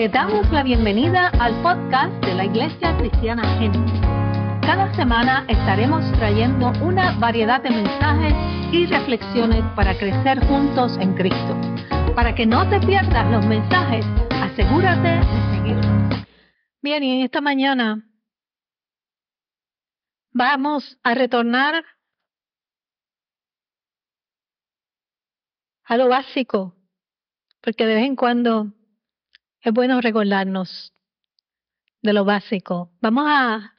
Te damos la bienvenida al podcast de la Iglesia Cristiana Génesis. Cada semana estaremos trayendo una variedad de mensajes y reflexiones para crecer juntos en Cristo. Para que no te pierdas los mensajes, asegúrate de seguirnos. Bien, y esta mañana vamos a retornar a lo básico, porque de vez en cuando es bueno recordarnos de lo básico. Vamos a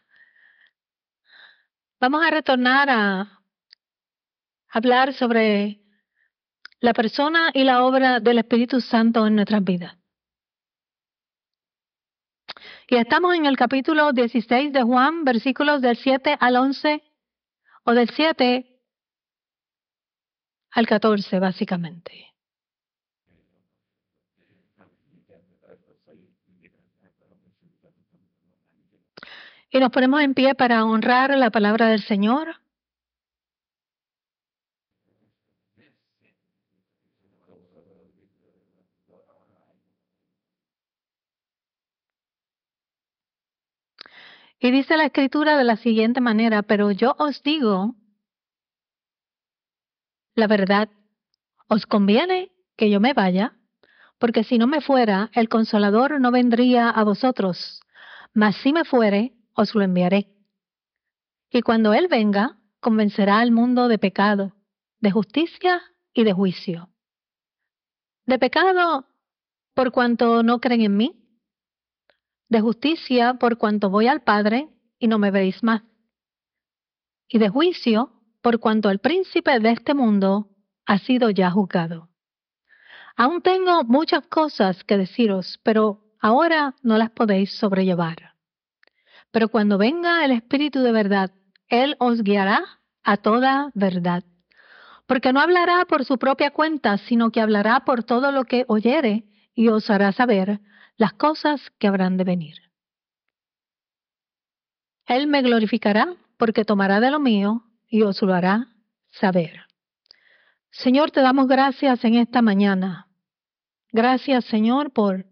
vamos a retornar a hablar sobre la persona y la obra del Espíritu Santo en nuestras vidas. Y estamos en el capítulo 16 de Juan, versículos del 7 al 11 o del 7 al 14, básicamente. Y nos ponemos en pie para honrar la palabra del Señor. Y dice la escritura de la siguiente manera, pero yo os digo la verdad, os conviene que yo me vaya, porque si no me fuera, el consolador no vendría a vosotros, mas si me fuere, os lo enviaré. Y cuando Él venga, convencerá al mundo de pecado, de justicia y de juicio. De pecado por cuanto no creen en mí, de justicia por cuanto voy al Padre y no me veis más, y de juicio por cuanto el príncipe de este mundo ha sido ya juzgado. Aún tengo muchas cosas que deciros, pero ahora no las podéis sobrellevar. Pero cuando venga el Espíritu de verdad, Él os guiará a toda verdad. Porque no hablará por su propia cuenta, sino que hablará por todo lo que oyere y os hará saber las cosas que habrán de venir. Él me glorificará porque tomará de lo mío y os lo hará saber. Señor, te damos gracias en esta mañana. Gracias, Señor, por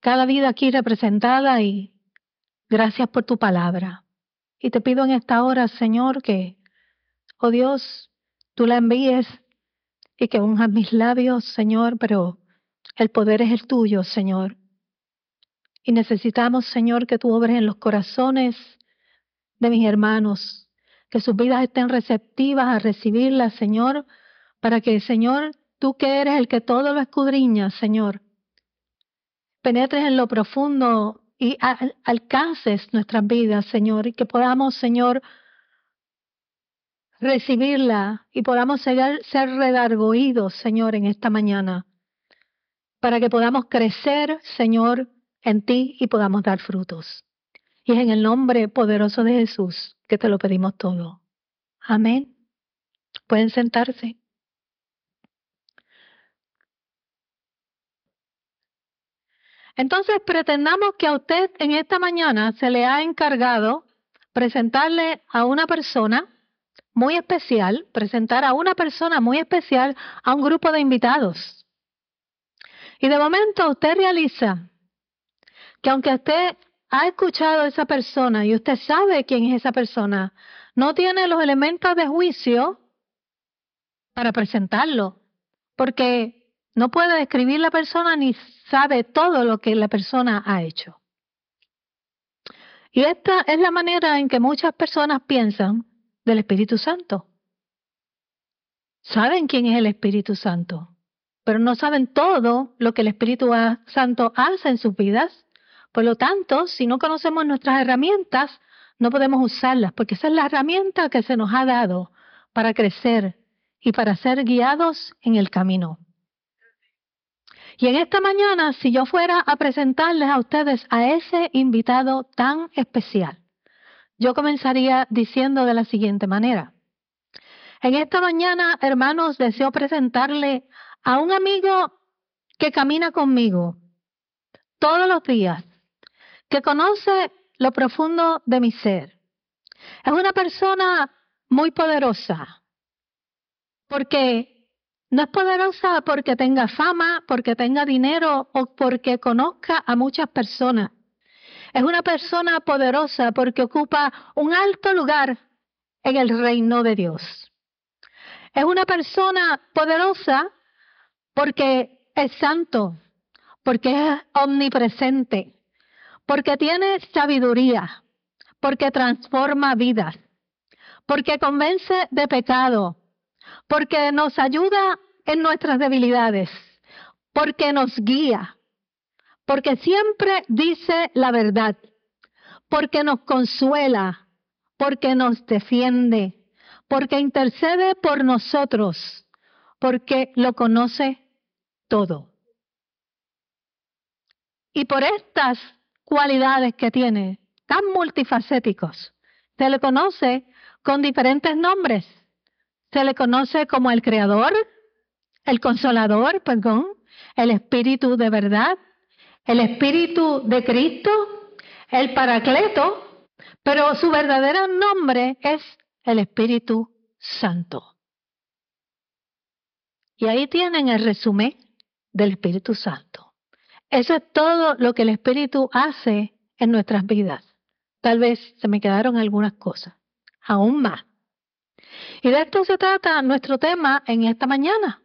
cada vida aquí representada y gracias por tu palabra. Y te pido en esta hora, Señor, que, oh Dios, tú la envíes y que unjas mis labios, Señor, pero el poder es el tuyo, Señor. Y necesitamos, Señor, que tú obres en los corazones de mis hermanos, que sus vidas estén receptivas a recibirla, Señor, para que, Señor, tú que eres el que todo lo escudriña, Señor, penetres en lo profundo y alcances nuestras vidas, Señor, y que podamos, Señor, recibirla y podamos ser, ser redarguidos, Señor, en esta mañana, para que podamos crecer, Señor, en ti y podamos dar frutos. Y es en el nombre poderoso de Jesús que te lo pedimos todo. Amén. Pueden sentarse. Entonces pretendamos que a usted en esta mañana se le ha encargado presentarle a una persona muy especial, presentar a una persona muy especial a un grupo de invitados. Y de momento usted realiza que aunque usted ha escuchado a esa persona y usted sabe quién es esa persona, no tiene los elementos de juicio para presentarlo, porque no puede describir la persona ni sabe todo lo que la persona ha hecho. Y esta es la manera en que muchas personas piensan del Espíritu Santo. Saben quién es el Espíritu Santo, pero no saben todo lo que el Espíritu Santo hace en sus vidas por lo tanto, si no conocemos nuestras herramientas, no podemos usarlas, porque esa es la herramienta que se nos ha dado para crecer y para ser guiados en el camino. Y en esta mañana, si yo fuera a presentarles a ustedes a ese invitado tan especial, yo comenzaría diciendo de la siguiente manera. En esta mañana, hermanos, deseo presentarle a un amigo que camina conmigo todos los días, que conoce lo profundo de mi ser. Es una persona muy poderosa, porque no es poderosa porque tenga fama, porque tenga dinero o porque conozca a muchas personas. Es una persona poderosa porque ocupa un alto lugar en el reino de Dios. Es una persona poderosa porque es santo, porque es omnipresente, porque tiene sabiduría, porque transforma vidas, porque convence de pecado, porque nos ayuda en nuestras debilidades, porque nos guía, porque siempre dice la verdad, porque nos consuela, porque nos defiende, porque intercede por nosotros, porque lo conoce todo. Y por estas cualidades que tiene, tan multifacéticos, se le conoce con diferentes nombres. Se le conoce como el Creador, el Consolador, perdón, el Espíritu de verdad, el Espíritu de Cristo, el Paracleto, pero su verdadero nombre es el Espíritu Santo. Y ahí tienen el resumen del Espíritu Santo. Eso es todo lo que el Espíritu hace en nuestras vidas. Tal vez se me quedaron algunas cosas, aún más. Y de esto se trata nuestro tema en esta mañana.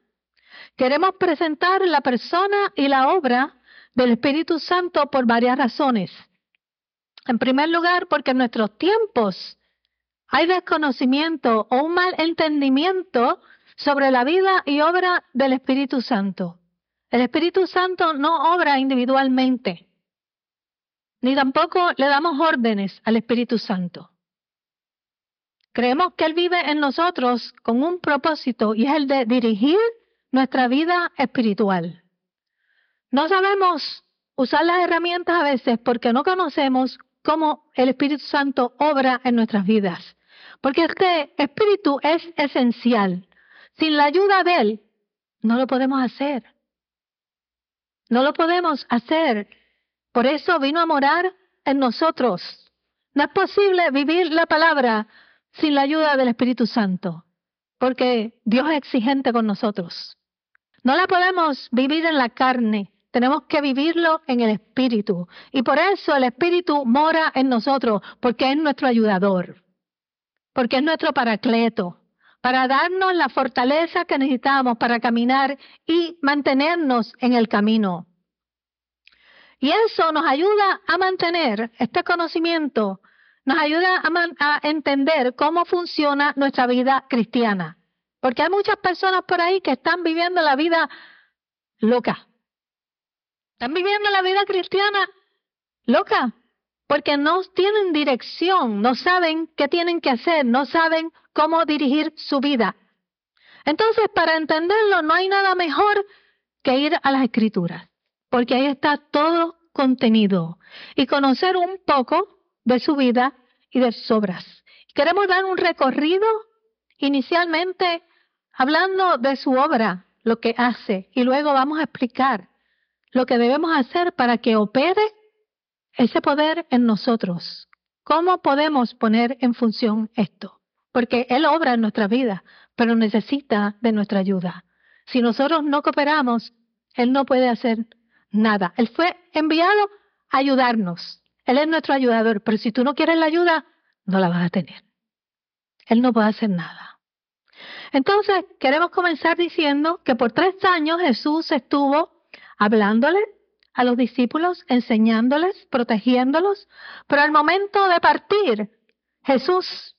Queremos presentar la persona y la obra del Espíritu Santo por varias razones. En primer lugar, porque en nuestros tiempos hay desconocimiento o un mal entendimiento sobre la vida y obra del Espíritu Santo. El Espíritu Santo no obra individualmente, ni tampoco le damos órdenes al Espíritu Santo. Creemos que Él vive en nosotros con un propósito y es el de dirigir nuestra vida espiritual. No sabemos usar las herramientas a veces porque no conocemos cómo el Espíritu Santo obra en nuestras vidas. Porque este Espíritu es esencial. Sin la ayuda de Él, no lo podemos hacer. No lo podemos hacer. Por eso vino a morar en nosotros. No es posible vivir la palabra sin la ayuda del Espíritu Santo, porque Dios es exigente con nosotros. No la podemos vivir en la carne, tenemos que vivirlo en el Espíritu. Y por eso el Espíritu mora en nosotros, porque es nuestro ayudador, porque es nuestro paracleto, para darnos la fortaleza que necesitamos para caminar y mantenernos en el camino. Y eso nos ayuda a mantener este conocimiento, nos ayuda a, a, entender cómo funciona nuestra vida cristiana. Porque hay muchas personas por ahí que están viviendo la vida loca. Están viviendo la vida cristiana loca. Porque no tienen dirección, no saben qué tienen que hacer, no saben cómo dirigir su vida. Entonces, para entenderlo, no hay nada mejor que ir a las escrituras, porque ahí está todo contenido y conocer un poco de su vida y de sus obras. Queremos dar un recorrido inicialmente hablando de su obra, lo que hace, y luego vamos a explicar lo que debemos hacer para que opere ese poder en nosotros. ¿Cómo podemos poner en función esto? Porque Él obra en nuestra vida, pero necesita de nuestra ayuda. Si nosotros no cooperamos, Él no puede hacer nada. Él fue enviado a ayudarnos. Él es nuestro ayudador, pero si tú no quieres la ayuda, no la vas a tener. Él no puede hacer nada. Entonces, queremos comenzar diciendo que por tres años Jesús estuvo hablándole a los discípulos, enseñándoles, protegiéndolos, pero al momento de partir, Jesús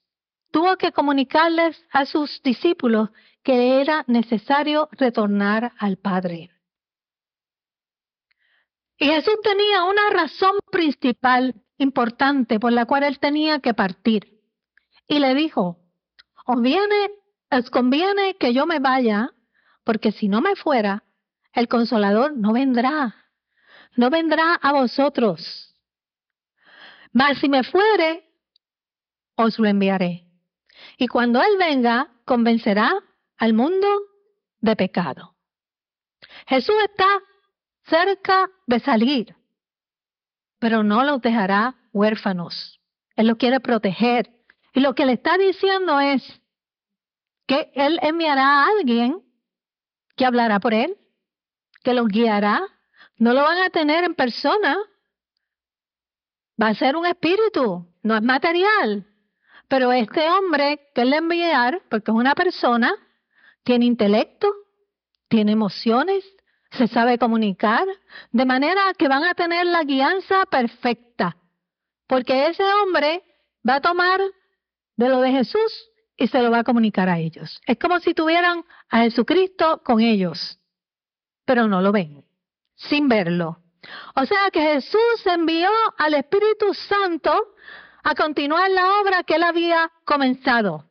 tuvo que comunicarles a sus discípulos que era necesario retornar al Padre. Y Jesús tenía una razón principal importante por la cual él tenía que partir. Y le dijo, os viene, os conviene que yo me vaya, porque si no me fuera, el consolador no vendrá, no vendrá a vosotros. Mas si me fuere, os lo enviaré. Y cuando Él venga, convencerá al mundo de pecado. Jesús está cerca de salir, pero no los dejará huérfanos. Él los quiere proteger. Y lo que le está diciendo es que Él enviará a alguien que hablará por él, que los guiará. No lo van a tener en persona. Va a ser un espíritu, no es material. Pero este hombre que le enviar, porque es una persona, tiene intelecto, tiene emociones, se sabe comunicar, de manera que van a tener la guianza perfecta. Porque ese hombre va a tomar de lo de Jesús y se lo va a comunicar a ellos. Es como si tuvieran a Jesucristo con ellos, pero no lo ven, sin verlo. O sea que Jesús envió al Espíritu Santo a continuar la obra que él había comenzado.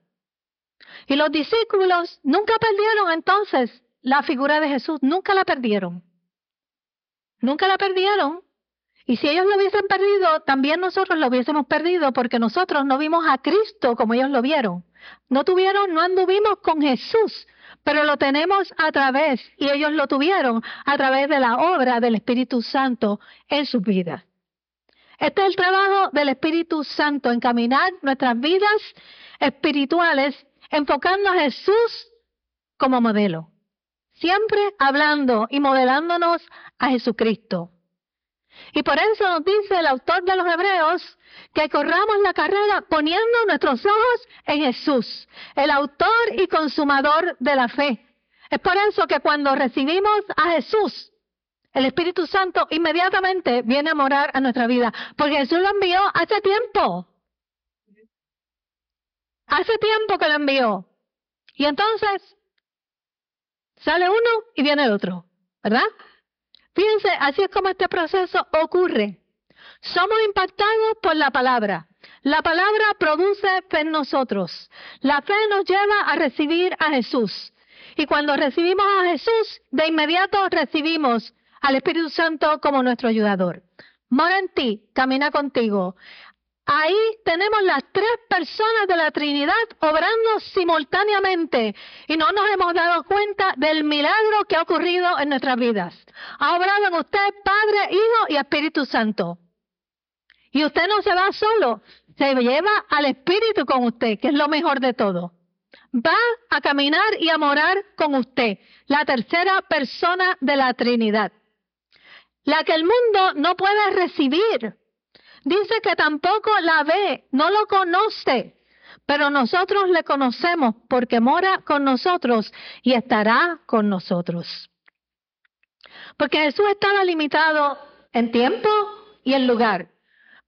Y los discípulos nunca perdieron entonces la figura de Jesús, nunca la perdieron. Nunca la perdieron. Y si ellos lo hubiesen perdido, también nosotros lo hubiésemos perdido porque nosotros no vimos a Cristo como ellos lo vieron. No tuvieron, no anduvimos con Jesús, pero lo tenemos a través, y ellos lo tuvieron a través de la obra del Espíritu Santo en sus vidas. Este es el trabajo del Espíritu Santo, encaminar nuestras vidas espirituales, enfocando a Jesús como modelo. Siempre hablando y modelándonos a Jesucristo. Y por eso nos dice el autor de los Hebreos que corramos la carrera poniendo nuestros ojos en Jesús, el autor y consumador de la fe. Es por eso que cuando recibimos a Jesús, el Espíritu Santo inmediatamente viene a morar a nuestra vida, porque Jesús lo envió hace tiempo. Hace tiempo que lo envió. Y entonces sale uno y viene el otro, ¿verdad? Fíjense, así es como este proceso ocurre. Somos impactados por la palabra. La palabra produce fe en nosotros. La fe nos lleva a recibir a Jesús. Y cuando recibimos a Jesús, de inmediato recibimos al Espíritu Santo como nuestro ayudador. Mora en ti, camina contigo, Ahí tenemos las tres personas de la Trinidad obrando simultáneamente y no nos hemos dado cuenta del milagro que ha ocurrido en nuestras vidas. Ha obrado en usted Padre, Hijo y Espíritu Santo. Y usted no se va solo, se lleva al Espíritu con usted, que es lo mejor de todo. Va a caminar y a morar con usted, la tercera persona de la Trinidad. La que el mundo no puede recibir Dice que tampoco la ve, no lo conoce, pero nosotros le conocemos porque mora con nosotros y estará con nosotros. Porque Jesús estaba limitado en tiempo y en lugar,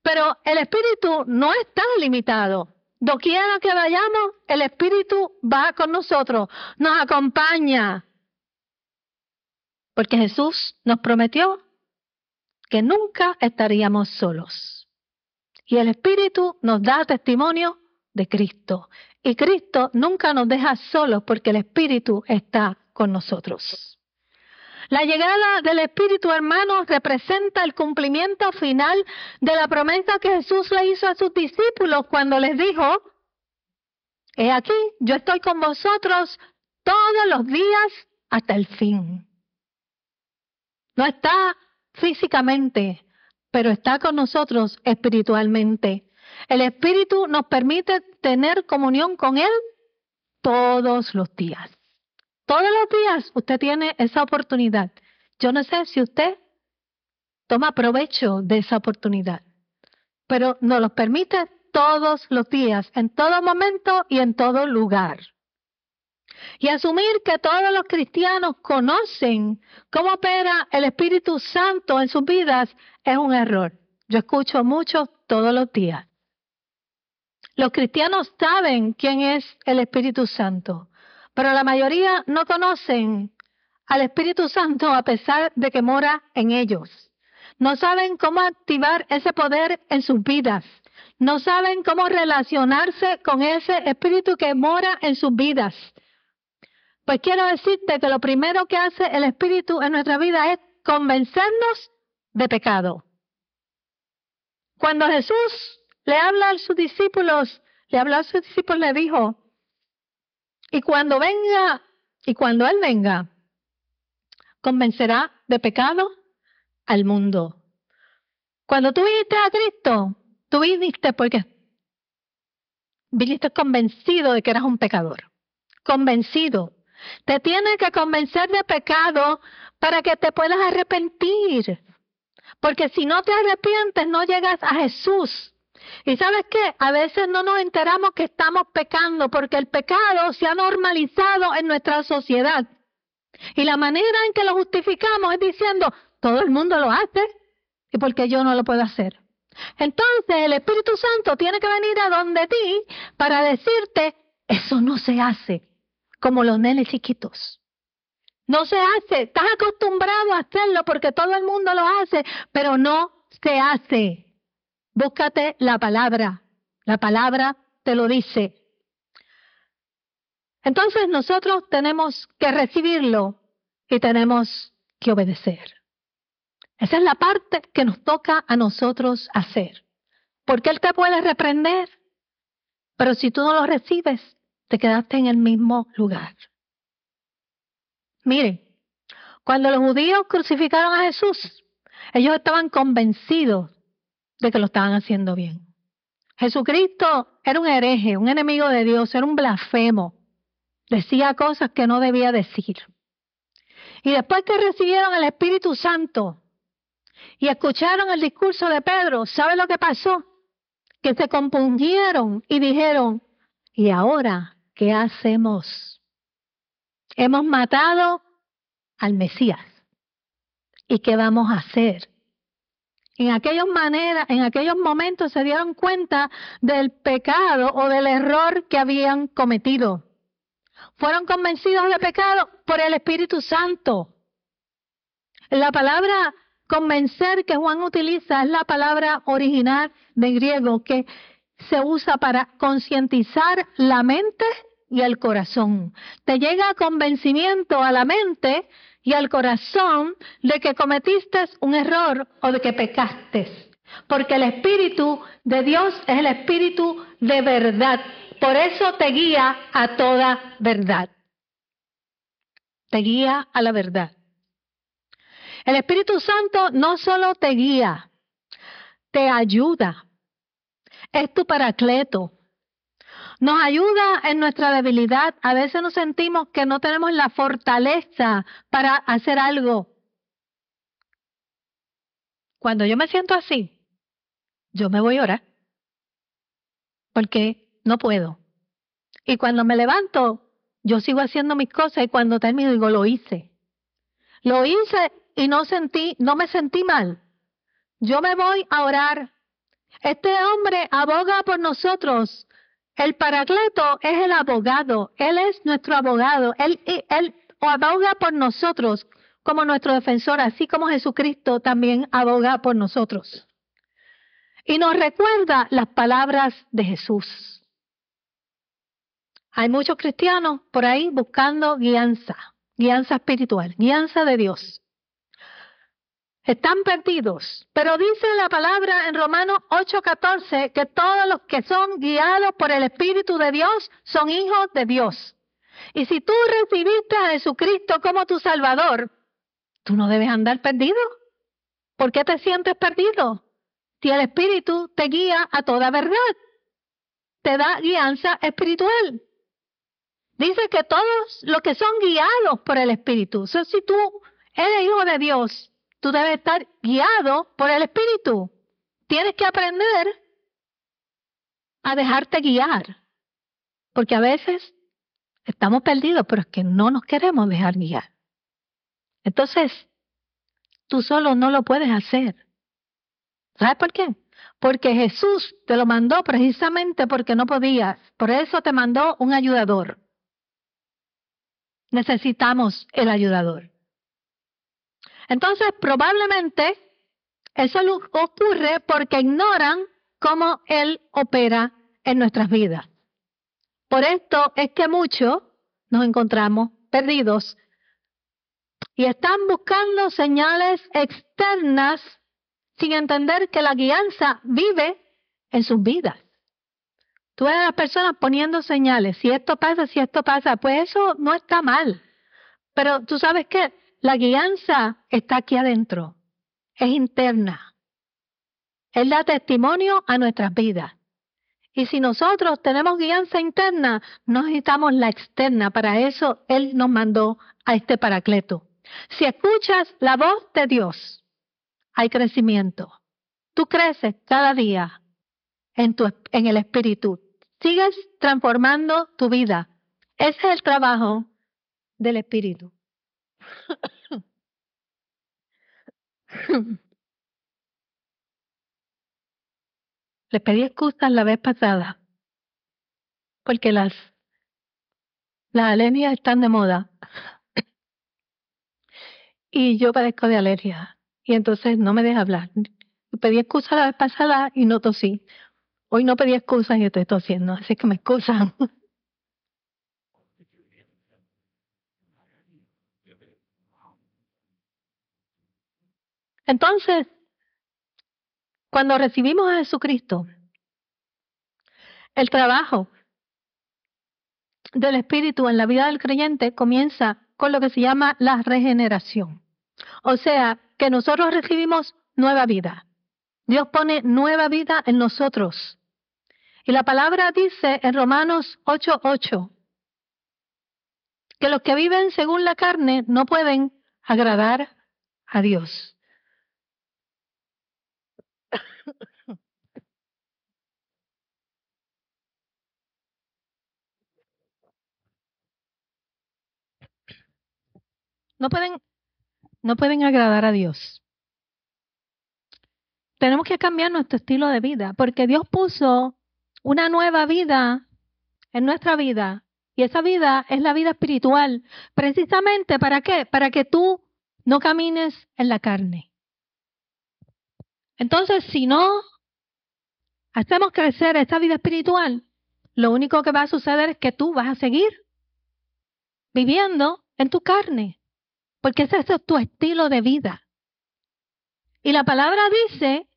pero el Espíritu no está limitado. Doquiera que vayamos, el Espíritu va con nosotros, nos acompaña. Porque Jesús nos prometió que nunca estaríamos solos. Y el Espíritu nos da testimonio de Cristo. Y Cristo nunca nos deja solos porque el Espíritu está con nosotros. La llegada del Espíritu, hermanos, representa el cumplimiento final de la promesa que Jesús le hizo a sus discípulos cuando les dijo, he aquí, yo estoy con vosotros todos los días hasta el fin. No está físicamente, pero está con nosotros espiritualmente. El Espíritu nos permite tener comunión con Él todos los días. Todos los días usted tiene esa oportunidad. Yo no sé si usted toma provecho de esa oportunidad, pero nos lo permite todos los días, en todo momento y en todo lugar. Y asumir que todos los cristianos conocen cómo opera el Espíritu Santo en sus vidas es un error. Yo escucho mucho todos los días. Los cristianos saben quién es el Espíritu Santo, pero la mayoría no conocen al Espíritu Santo a pesar de que mora en ellos. No saben cómo activar ese poder en sus vidas. No saben cómo relacionarse con ese Espíritu que mora en sus vidas. Pues quiero decirte que lo primero que hace el Espíritu en nuestra vida es convencernos de pecado. Cuando Jesús le habla a sus discípulos, le habló a sus discípulos, le dijo, y cuando venga, y cuando Él venga, convencerá de pecado al mundo. Cuando tú viniste a Cristo, tú viniste porque viniste convencido de que eras un pecador, convencido Te tiene que convencer de pecado para que te puedas arrepentir. Porque si no te arrepientes, no llegas a Jesús. Y sabes qué? A veces no nos enteramos que estamos pecando porque el pecado se ha normalizado en nuestra sociedad. Y la manera en que lo justificamos es diciendo, todo el mundo lo hace, ¿y por qué yo no lo puedo hacer? Entonces el Espíritu Santo tiene que venir a donde ti para decirte, eso no se hace, como los nenes chiquitos. No se hace, estás acostumbrado a hacerlo porque todo el mundo lo hace, pero no se hace. Búscate la palabra, la palabra te lo dice. Entonces nosotros tenemos que recibirlo y tenemos que obedecer. Esa es la parte que nos toca a nosotros hacer. Porque Él te puede reprender, pero si tú no lo recibes, te quedaste en el mismo lugar. Miren, cuando los judíos crucificaron a Jesús, ellos estaban convencidos de que lo estaban haciendo bien. Jesucristo era un hereje, un enemigo de Dios, era un blasfemo. Decía cosas que no debía decir. Y después que recibieron el Espíritu Santo, y escucharon el discurso de Pedro, ¿sabe lo que pasó? Que se compungieron y dijeron, ¿y ahora qué hacemos? Hemos matado al Mesías. ¿Y qué vamos a hacer? En aquellos maneras, en aquellos momentos se dieron cuenta del pecado o del error que habían cometido. Fueron convencidos de pecado por el Espíritu Santo. La palabra Convencer que Juan utiliza es la palabra original de griego que se usa para concientizar la mente y el corazón. Te llega convencimiento a la mente y al corazón de que cometiste un error o de que pecaste. Porque el Espíritu de Dios es el Espíritu de verdad. Por eso te guía a toda verdad. Te guía a la verdad. El Espíritu Santo no solo te guía, te ayuda. Es tu paracleto. Nos ayuda en nuestra debilidad. A veces nos sentimos que no tenemos la fortaleza para hacer algo. Cuando yo me siento así, yo me voy a orar. Porque no puedo. Y cuando me levanto, yo sigo haciendo mis cosas y cuando termino digo, lo hice. Lo hice y no sentí, no me sentí mal. Yo me voy a orar. Este hombre aboga por nosotros. El paracleto es el abogado. Él es nuestro abogado. Él, él aboga por nosotros como nuestro defensor, así como Jesucristo también aboga por nosotros. Y nos recuerda las palabras de Jesús. Hay muchos cristianos por ahí buscando guianza, guianza espiritual, guianza de Dios. Están perdidos. Pero dice la palabra en Romanos 8:14 que todos los que son guiados por el Espíritu de Dios son hijos de Dios. Y si tú recibiste a Jesucristo como tu Salvador, tú no debes andar perdido. ¿Por qué te sientes perdido? Si el Espíritu te guía a toda verdad, te da guianza espiritual. Dice que todos los que son guiados por el Espíritu, o sea, si tú eres hijo de Dios, Tú debes estar guiado por el Espíritu. Tienes que aprender a dejarte guiar. Porque a veces estamos perdidos, pero es que no nos queremos dejar guiar. Entonces, tú solo no lo puedes hacer. ¿Sabes por qué? Porque Jesús te lo mandó precisamente porque no podías. Por eso te mandó un ayudador. Necesitamos el ayudador. Entonces, probablemente eso ocurre porque ignoran cómo Él opera en nuestras vidas. Por esto es que muchos nos encontramos perdidos y están buscando señales externas sin entender que la guianza vive en sus vidas. Tú eres las personas poniendo señales, si esto pasa, si esto pasa, pues eso no está mal. Pero tú sabes que la guianza está aquí adentro, es interna. Él da testimonio a nuestras vidas. Y si nosotros tenemos guianza interna, no necesitamos la externa. Para eso Él nos mandó a este paracleto. Si escuchas la voz de Dios, hay crecimiento. Tú creces cada día en, tu, en el espíritu. Sigues transformando tu vida. Ese es el trabajo del espíritu. Les pedí excusas la vez pasada porque las, las alergias están de moda y yo padezco de alergia y entonces no me deja hablar. Pedí excusas la vez pasada y no tosí. Hoy no pedí excusas y estoy tosiendo, así que me excusan. Entonces, cuando recibimos a Jesucristo, el trabajo del Espíritu en la vida del creyente comienza con lo que se llama la regeneración. O sea, que nosotros recibimos nueva vida. Dios pone nueva vida en nosotros. Y la palabra dice en Romanos 8:8 que los que viven según la carne no pueden agradar a Dios. No pueden, no pueden agradar a Dios. Tenemos que cambiar nuestro estilo de vida, porque Dios puso una nueva vida en nuestra vida. Y esa vida es la vida espiritual. Precisamente para qué? Para que tú no camines en la carne. Entonces, si no hacemos crecer esta vida espiritual, lo único que va a suceder es que tú vas a seguir viviendo en tu carne porque ese es tu estilo de vida. Y la palabra dice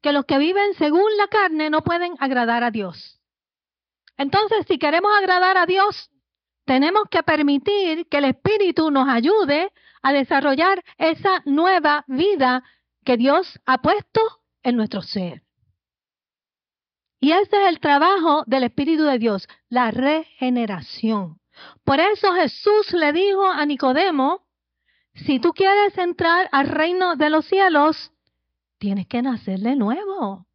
que los que viven según la carne no pueden agradar a Dios. Entonces, si queremos agradar a Dios, tenemos que permitir que el Espíritu nos ayude a desarrollar esa nueva vida que Dios ha puesto en nuestro ser. Y ese es el trabajo del Espíritu de Dios, la regeneración. Por eso Jesús le dijo a Nicodemo si tú quieres entrar al reino de los cielos, tienes que nacer de nuevo.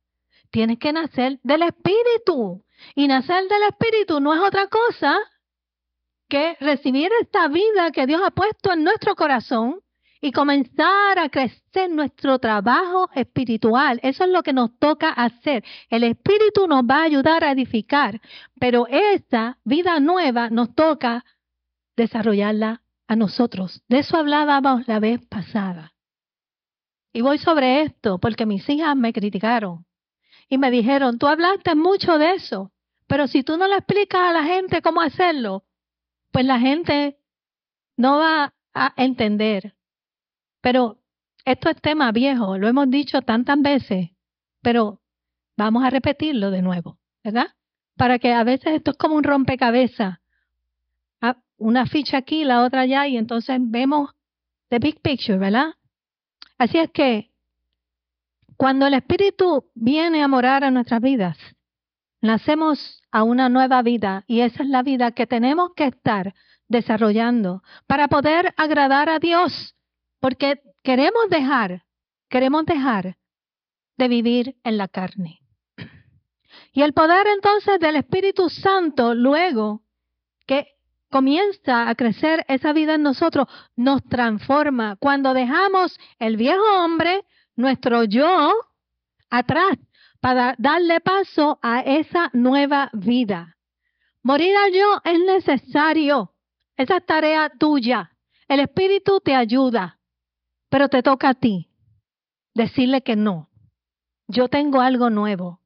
Tienes que nacer del Espíritu. Y nacer del Espíritu no es otra cosa que recibir esta vida que Dios ha puesto en nuestro corazón y comenzar a crecer nuestro trabajo espiritual. Eso es lo que nos toca hacer. El Espíritu nos va a ayudar a edificar, pero esta vida nueva nos toca desarrollarla a nosotros. De eso hablábamos la vez pasada. Y voy sobre esto porque mis hijas me criticaron y me dijeron, tú hablaste mucho de eso, pero si tú no le explicas a la gente cómo hacerlo, pues la gente no va a entender. Pero esto es tema viejo, lo hemos dicho tantas veces, pero vamos a repetirlo de nuevo, ¿verdad? Para que a veces esto es como un rompecabezas una ficha aquí, la otra allá, y entonces vemos the big picture, ¿verdad? Así es que cuando el Espíritu viene a morar a nuestras vidas, nacemos a una nueva vida y esa es la vida que tenemos que estar desarrollando para poder agradar a Dios, porque queremos dejar, queremos dejar de vivir en la carne. Y el poder entonces del Espíritu Santo, luego que comienza a crecer esa vida en nosotros, nos transforma. Cuando dejamos el viejo hombre, nuestro yo, atrás, para darle paso a esa nueva vida. Morir a yo es necesario. Esa es tarea tuya. El Espíritu te ayuda, pero te toca a ti decirle que no. Yo tengo algo nuevo.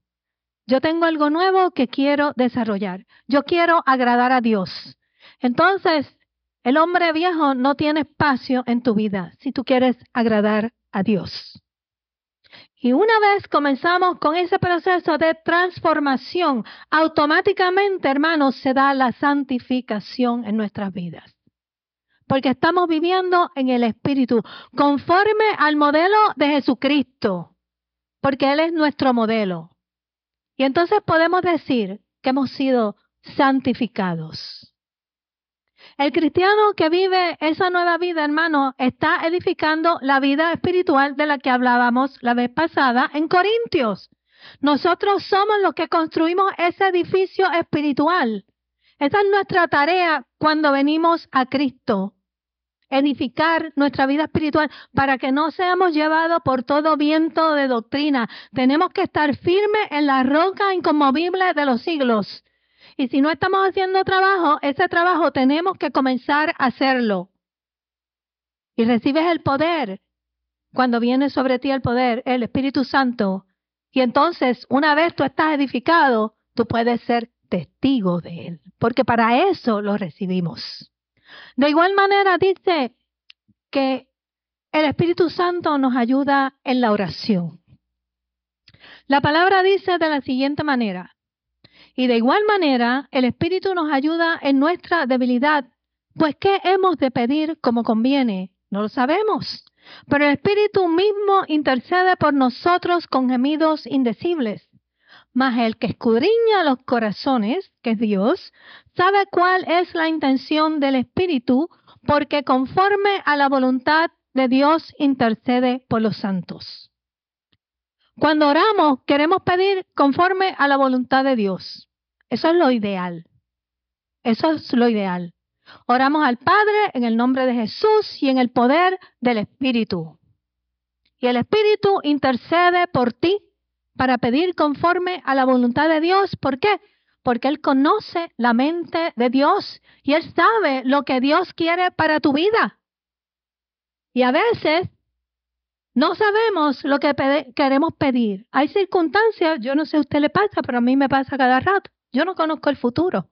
Yo tengo algo nuevo que quiero desarrollar. Yo quiero agradar a Dios. Entonces, el hombre viejo no tiene espacio en tu vida si tú quieres agradar a Dios. Y una vez comenzamos con ese proceso de transformación, automáticamente, hermanos, se da la santificación en nuestras vidas. Porque estamos viviendo en el Espíritu, conforme al modelo de Jesucristo, porque Él es nuestro modelo. Y entonces podemos decir que hemos sido santificados. El cristiano que vive esa nueva vida, hermano, está edificando la vida espiritual de la que hablábamos la vez pasada en Corintios. Nosotros somos los que construimos ese edificio espiritual. Esa es nuestra tarea cuando venimos a Cristo. Edificar nuestra vida espiritual para que no seamos llevados por todo viento de doctrina. Tenemos que estar firmes en la roca inconmovible de los siglos. Y si no estamos haciendo trabajo, ese trabajo tenemos que comenzar a hacerlo. Y recibes el poder. Cuando viene sobre ti el poder, el Espíritu Santo. Y entonces, una vez tú estás edificado, tú puedes ser testigo de Él. Porque para eso lo recibimos. De igual manera dice que el Espíritu Santo nos ayuda en la oración. La palabra dice de la siguiente manera, y de igual manera, el Espíritu nos ayuda en nuestra debilidad. Pues, ¿qué hemos de pedir como conviene? No lo sabemos. Pero el Espíritu mismo intercede por nosotros con gemidos indecibles. Mas el que escudriña los corazones, que es Dios, sabe cuál es la intención del Espíritu, porque conforme a la voluntad de Dios intercede por los santos. Cuando oramos, queremos pedir conforme a la voluntad de Dios. Eso es lo ideal. Eso es lo ideal. Oramos al Padre en el nombre de Jesús y en el poder del Espíritu. Y el Espíritu intercede por ti para pedir conforme a la voluntad de Dios. ¿Por qué? Porque Él conoce la mente de Dios y Él sabe lo que Dios quiere para tu vida. Y a veces no sabemos lo que queremos pedir. Hay circunstancias, yo no sé a usted le pasa, pero a mí me pasa cada rato. Yo no conozco el futuro.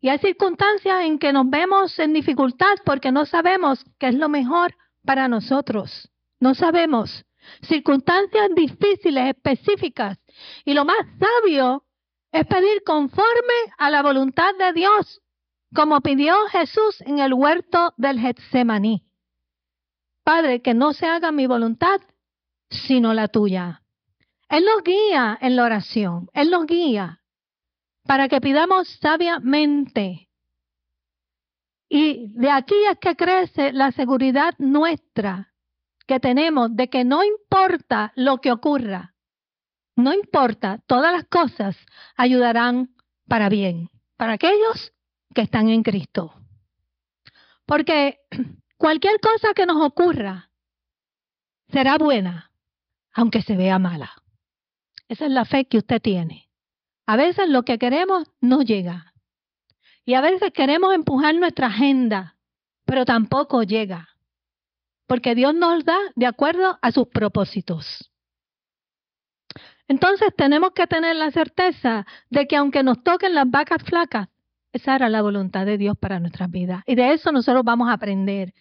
Y hay circunstancias en que nos vemos en dificultad porque no sabemos qué es lo mejor para nosotros. No sabemos. Circunstancias difíciles, específicas. Y lo más sabio es pedir conforme a la voluntad de Dios, como pidió Jesús en el huerto del Getsemaní. Padre, que no se haga mi voluntad, sino la tuya. Él nos guía en la oración, Él nos guía para que pidamos sabiamente. Y de aquí es que crece la seguridad nuestra que tenemos de que no importa lo que ocurra, no importa, todas las cosas ayudarán para bien, para aquellos que están en Cristo. Porque Cualquier cosa que nos ocurra será buena, aunque se vea mala. Esa es la fe que usted tiene. A veces lo que queremos no llega. Y a veces queremos empujar nuestra agenda, pero tampoco llega. Porque Dios nos da de acuerdo a sus propósitos. Entonces tenemos que tener la certeza de que aunque nos toquen las vacas flacas, esa era la voluntad de Dios para nuestras vidas. Y de eso nosotros vamos a aprender.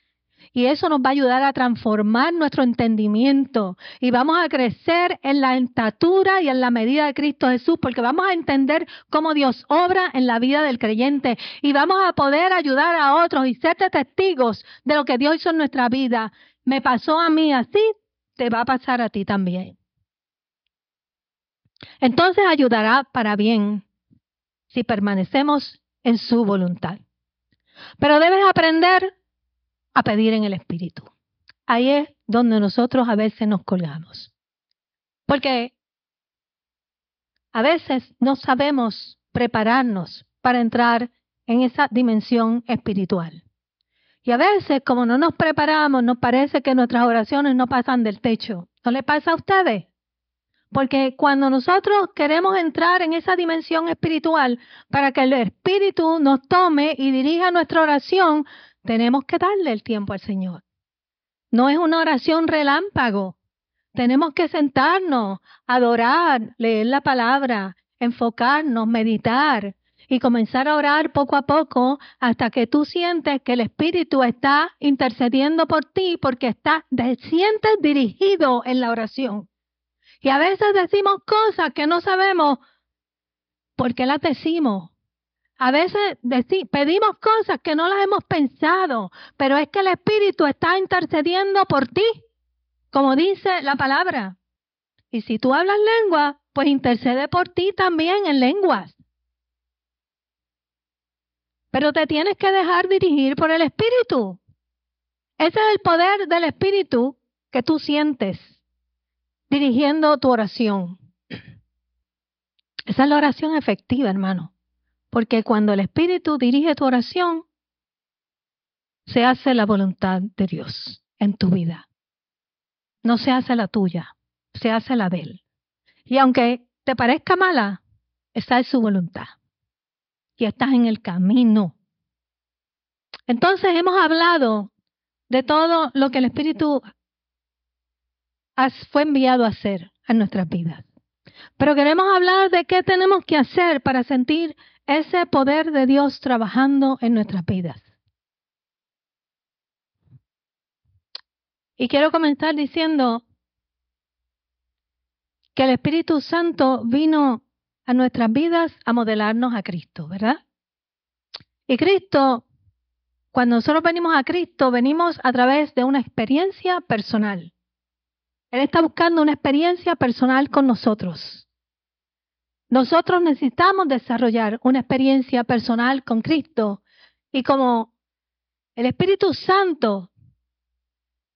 Y eso nos va a ayudar a transformar nuestro entendimiento y vamos a crecer en la estatura y en la medida de Cristo Jesús, porque vamos a entender cómo Dios obra en la vida del creyente y vamos a poder ayudar a otros y ser testigos de lo que Dios hizo en nuestra vida. Me pasó a mí así, te va a pasar a ti también. Entonces ayudará para bien si permanecemos en su voluntad. Pero debes aprender a pedir en el Espíritu. Ahí es donde nosotros a veces nos colgamos. Porque a veces no sabemos prepararnos para entrar en esa dimensión espiritual. Y a veces, como no nos preparamos, nos parece que nuestras oraciones no pasan del techo. ¿No le pasa a ustedes? Porque cuando nosotros queremos entrar en esa dimensión espiritual para que el Espíritu nos tome y dirija nuestra oración, tenemos que darle el tiempo al Señor. No es una oración relámpago. Tenemos que sentarnos, adorar, leer la palabra, enfocarnos, meditar y comenzar a orar poco a poco hasta que tú sientes que el Espíritu está intercediendo por ti porque está, te sientes dirigido en la oración. Y a veces decimos cosas que no sabemos por qué las decimos. A veces pedimos cosas que no las hemos pensado, pero es que el Espíritu está intercediendo por ti, como dice la palabra. Y si tú hablas lengua, pues intercede por ti también en lenguas. Pero te tienes que dejar dirigir por el Espíritu. Ese es el poder del Espíritu que tú sientes dirigiendo tu oración. Esa es la oración efectiva, hermano. Porque cuando el Espíritu dirige tu oración, se hace la voluntad de Dios en tu vida. No se hace la tuya, se hace la de Él. Y aunque te parezca mala, esa es su voluntad. Y estás en el camino. Entonces hemos hablado de todo lo que el Espíritu fue enviado a hacer en nuestras vidas. Pero queremos hablar de qué tenemos que hacer para sentir ese poder de Dios trabajando en nuestras vidas. Y quiero comenzar diciendo que el Espíritu Santo vino a nuestras vidas a modelarnos a Cristo, ¿verdad? Y Cristo, cuando nosotros venimos a Cristo, venimos a través de una experiencia personal. Él está buscando una experiencia personal con nosotros. Nosotros necesitamos desarrollar una experiencia personal con Cristo y como el Espíritu Santo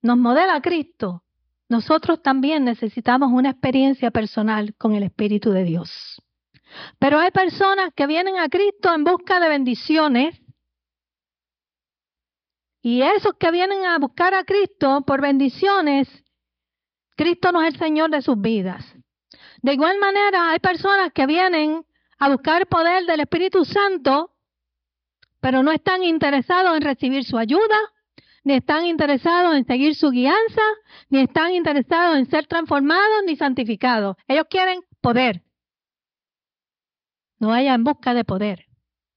nos modela a Cristo, nosotros también necesitamos una experiencia personal con el Espíritu de Dios. Pero hay personas que vienen a Cristo en busca de bendiciones y esos que vienen a buscar a Cristo por bendiciones, Cristo no es el Señor de sus vidas. De igual manera, hay personas que vienen a buscar poder del Espíritu Santo, pero no están interesados en recibir su ayuda, ni están interesados en seguir su guianza, ni están interesados en ser transformados ni santificados. Ellos quieren poder. No vaya en busca de poder.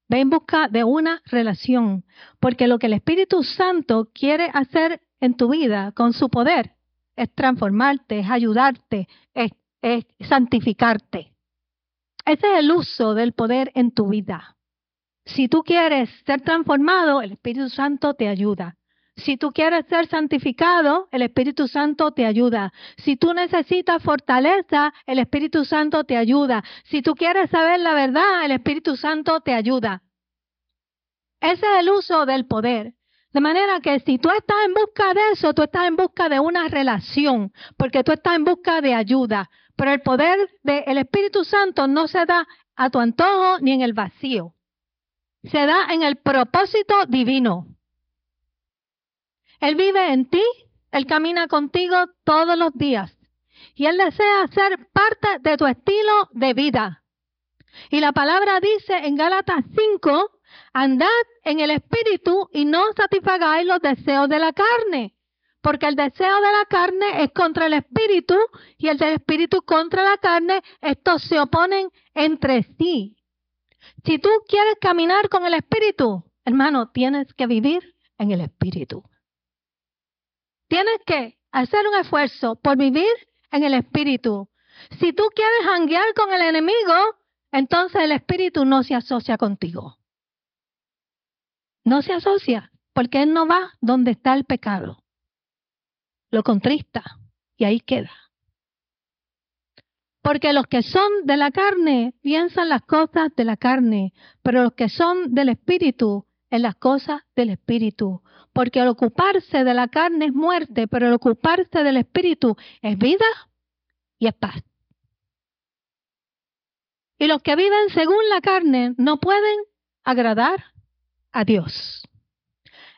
Ve en busca de una relación. Porque lo que el Espíritu Santo quiere hacer en tu vida con su poder es transformarte, es ayudarte, es, es santificarte. Ese es el uso del poder en tu vida. Si tú quieres ser transformado, el Espíritu Santo te ayuda. Si tú quieres ser santificado, el Espíritu Santo te ayuda. Si tú necesitas fortaleza, el Espíritu Santo te ayuda. Si tú quieres saber la verdad, el Espíritu Santo te ayuda. Ese es el uso del poder. De manera que si tú estás en busca de eso, tú estás en busca de una relación, porque tú estás en busca de ayuda. Pero el poder del Espíritu Santo no se da a tu antojo ni en el vacío. Se da en el propósito divino. Él vive en ti, Él camina contigo todos los días. Y Él desea ser parte de tu estilo de vida. Y la palabra dice en Gálatas 5, andad en el espíritu y no satisfagáis los deseos de la carne. Porque el deseo de la carne es contra el espíritu y el del espíritu contra la carne. Estos se oponen entre sí. Si tú quieres caminar con el espíritu, hermano, tienes que vivir en el espíritu. Tienes que hacer un esfuerzo por vivir en el espíritu. Si tú quieres hanguear con el enemigo, entonces el espíritu no se asocia contigo. No se asocia, porque él no va donde está el pecado. Lo contrista y ahí queda. Porque los que son de la carne piensan las cosas de la carne, pero los que son del espíritu en las cosas del espíritu porque el ocuparse de la carne es muerte, pero el ocuparse del espíritu es vida y es paz. Y los que viven según la carne no pueden agradar a Dios.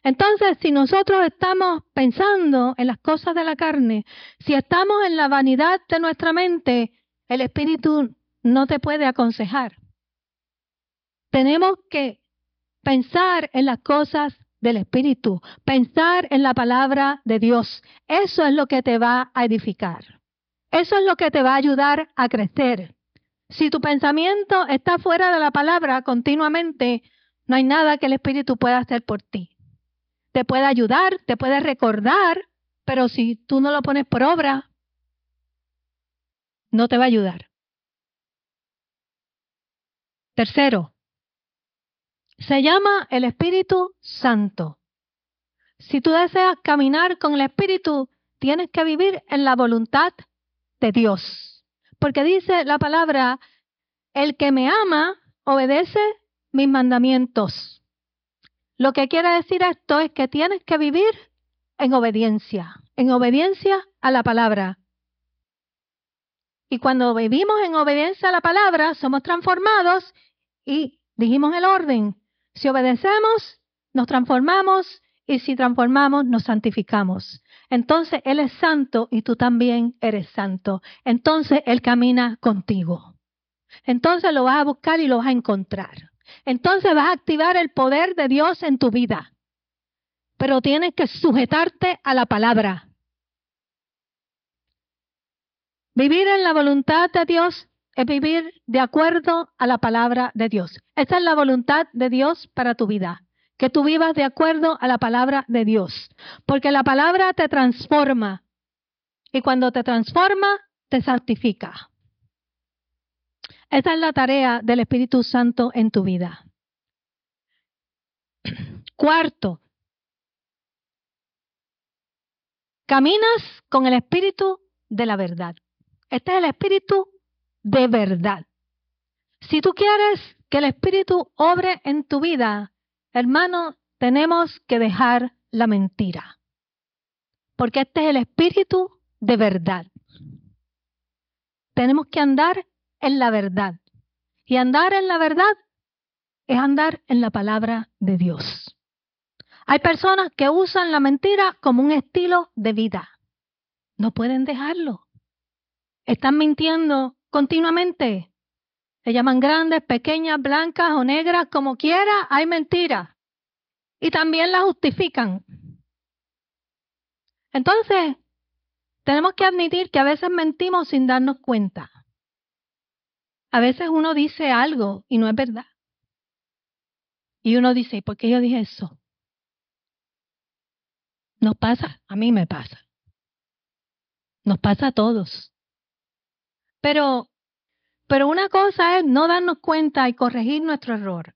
Entonces, si nosotros estamos pensando en las cosas de la carne, si estamos en la vanidad de nuestra mente, el Espíritu no te puede aconsejar. Tenemos que pensar en las cosas del Espíritu, pensar en la palabra de Dios. Eso es lo que te va a edificar. Eso es lo que te va a ayudar a crecer. Si tu pensamiento está fuera de la palabra continuamente, no hay nada que el Espíritu pueda hacer por ti. Te puede ayudar, te puede recordar, pero si tú no lo pones por obra, no te va a ayudar. Tercero, se llama el Espíritu Santo. Si tú deseas caminar con el Espíritu, tienes que vivir en la voluntad de Dios. Porque dice la palabra, el que me ama obedece mis mandamientos. Lo que quiere decir esto es que tienes que vivir en obediencia, en obediencia a la palabra. Y cuando vivimos en obediencia a la palabra, somos transformados y dijimos el orden. Si obedecemos, nos transformamos y si transformamos, nos santificamos. Entonces Él es santo y tú también eres santo. Entonces Él camina contigo. Entonces lo vas a buscar y lo vas a encontrar. Entonces vas a activar el poder de Dios en tu vida. Pero tienes que sujetarte a la palabra. Vivir en la voluntad de Dios es vivir de acuerdo a la palabra de Dios. Esa es la voluntad de Dios para tu vida. Que tú vivas de acuerdo a la palabra de Dios. Porque la palabra te transforma. Y cuando te transforma, te santifica. Esa es la tarea del Espíritu Santo en tu vida. Cuarto, caminas con el Espíritu de la verdad. Este es el Espíritu de verdad. Si tú quieres que el Espíritu obre en tu vida, hermano, tenemos que dejar la mentira. Porque este es el Espíritu de verdad. Tenemos que andar en la verdad. Y andar en la verdad es andar en la palabra de Dios. Hay personas que usan la mentira como un estilo de vida. No pueden dejarlo. Están mintiendo continuamente. Se llaman grandes, pequeñas, blancas o negras, como quiera, hay mentiras. Y también la justifican. Entonces, tenemos que admitir que a veces mentimos sin darnos cuenta. A veces uno dice algo y no es verdad. Y uno dice, ¿y por qué yo dije eso? Nos pasa, a mí me pasa. Nos pasa a todos. Pero, pero una cosa es no darnos cuenta y corregir nuestro error.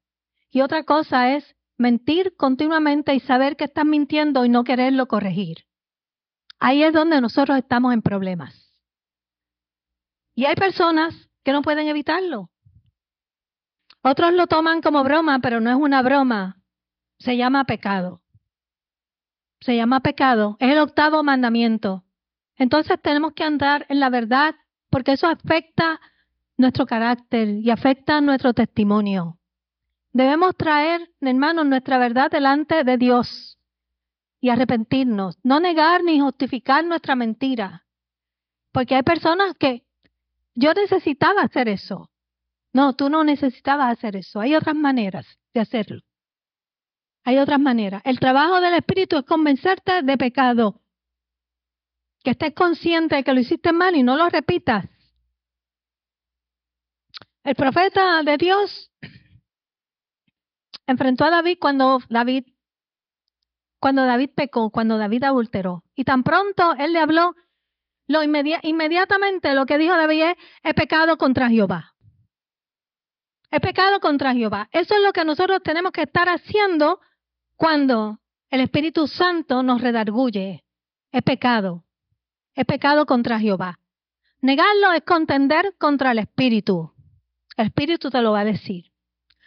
Y otra cosa es mentir continuamente y saber que estás mintiendo y no quererlo corregir. Ahí es donde nosotros estamos en problemas. Y hay personas que no pueden evitarlo. Otros lo toman como broma, pero no es una broma. Se llama pecado. Se llama pecado. Es el octavo mandamiento. Entonces tenemos que andar en la verdad porque eso afecta nuestro carácter y afecta nuestro testimonio. Debemos traer, hermanos, nuestra verdad delante de Dios y arrepentirnos, no negar ni justificar nuestra mentira. Porque hay personas que yo necesitaba hacer eso. No, tú no necesitabas hacer eso. Hay otras maneras de hacerlo. Hay otras maneras. El trabajo del Espíritu es convencerte de pecado. Que estés consciente de que lo hiciste mal y no lo repitas. El profeta de Dios enfrentó a David cuando David cuando David pecó, cuando David adulteró. Y tan pronto él le habló, lo inmediatamente lo que dijo David es, he pecado contra Jehová. He pecado contra Jehová. Eso es lo que nosotros tenemos que estar haciendo cuando el Espíritu Santo nos redarguye. He pecado. He pecado contra Jehová. Negarlo es contender contra el Espíritu. El Espíritu te lo va a decir.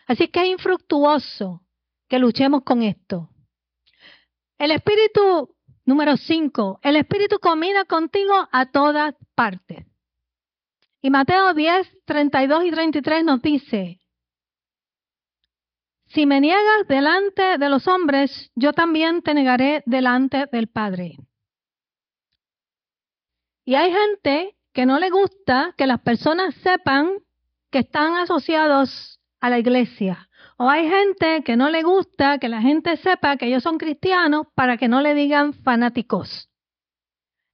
Así que es infructuoso que luchemos con esto. El Espíritu Número 5. El Espíritu camina contigo a todas partes. Y Mateo 10, 32 y 33 nos dice, si me niegas delante de los hombres, yo también te negaré delante del Padre. Y hay gente que no le gusta que las personas sepan que están asociados a la iglesia o hay gente que no le gusta que la gente sepa que ellos son cristianos para que no le digan fanáticos.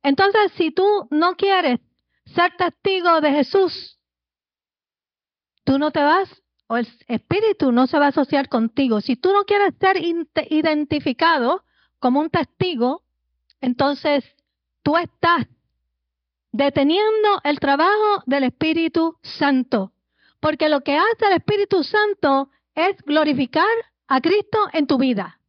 Entonces, si tú no quieres ser testigo de Jesús, tú no te vas, o el Espíritu no se va a asociar contigo. Si tú no quieres ser identificado como un testigo, entonces tú estás deteniendo el trabajo del Espíritu Santo. Porque lo que hace el Espíritu Santo es glorificar a Cristo en tu vida.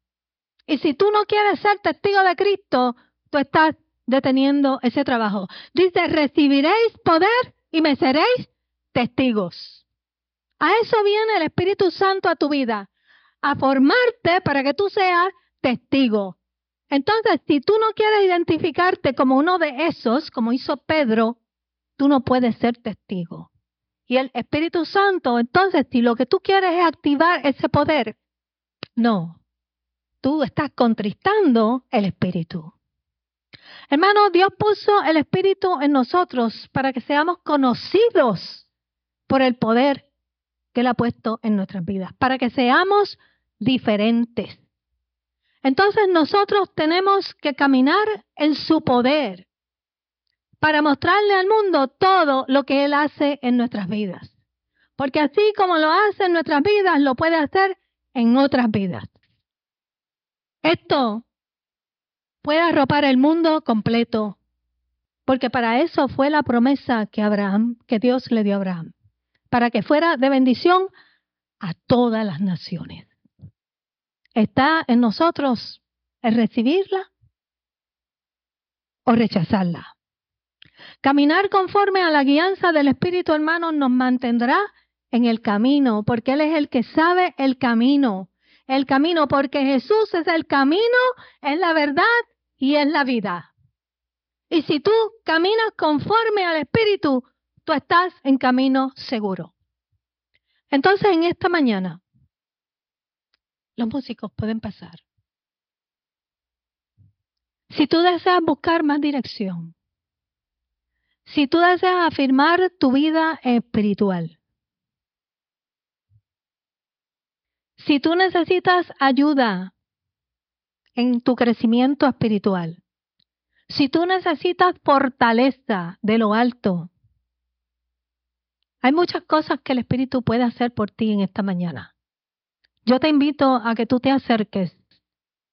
Y si tú no quieres ser testigo de Cristo, tú estás deteniendo ese trabajo. Dice, recibiréis poder y me seréis testigos. A eso viene el Espíritu Santo a tu vida, a formarte para que tú seas testigo. Entonces, si tú no quieres identificarte como uno de esos, como hizo Pedro, tú no puedes ser testigo. Y el Espíritu Santo, entonces, si lo que tú quieres es activar ese poder, no, tú estás contristando el Espíritu. Hermano, Dios puso el Espíritu en nosotros para que seamos conocidos por el poder que Él ha puesto en nuestras vidas, para que seamos diferentes. Entonces nosotros tenemos que caminar en su poder para mostrarle al mundo todo lo que Él hace en nuestras vidas. Porque así como lo hace en nuestras vidas, lo puede hacer en otras vidas. Esto puede arropar el mundo completo, porque para eso fue la promesa que Abraham, que Dios le dio a Abraham, para que fuera de bendición a todas las naciones. Está en nosotros el recibirla o rechazarla. Caminar conforme a la guianza del Espíritu, hermano, nos mantendrá en el camino, porque Él es el que sabe el camino. El camino, porque Jesús es el camino, es la verdad y es la vida. Y si tú caminas conforme al Espíritu, tú estás en camino seguro. Entonces, en esta mañana, los músicos pueden pasar. Si tú deseas buscar más dirección, si tú deseas afirmar tu vida espiritual, si tú necesitas ayuda en tu crecimiento espiritual. Si tú necesitas fortaleza de lo alto, hay muchas cosas que el Espíritu puede hacer por ti en esta mañana. Yo te invito a que tú te acerques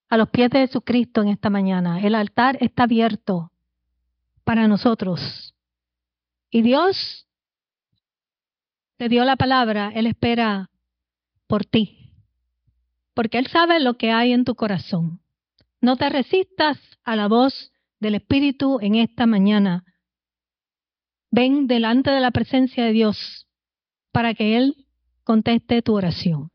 a los pies de Jesucristo en esta mañana. El altar está abierto para nosotros. Y Dios te dio la palabra, Él espera por ti, porque Él sabe lo que hay en tu corazón. No te resistas a la voz del Espíritu en esta mañana. Ven delante de la presencia de Dios para que Él conteste tu oración.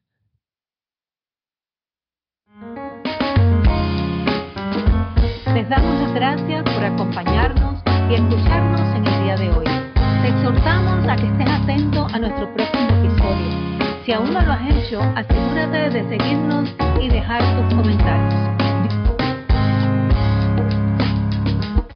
Les damos las gracias por acompañarnos y escucharnos en el día de hoy. Te exhortamos a que estés atento a nuestro próximo episodio. Si aún no lo has hecho, asegúrate de seguirnos y dejar tus comentarios.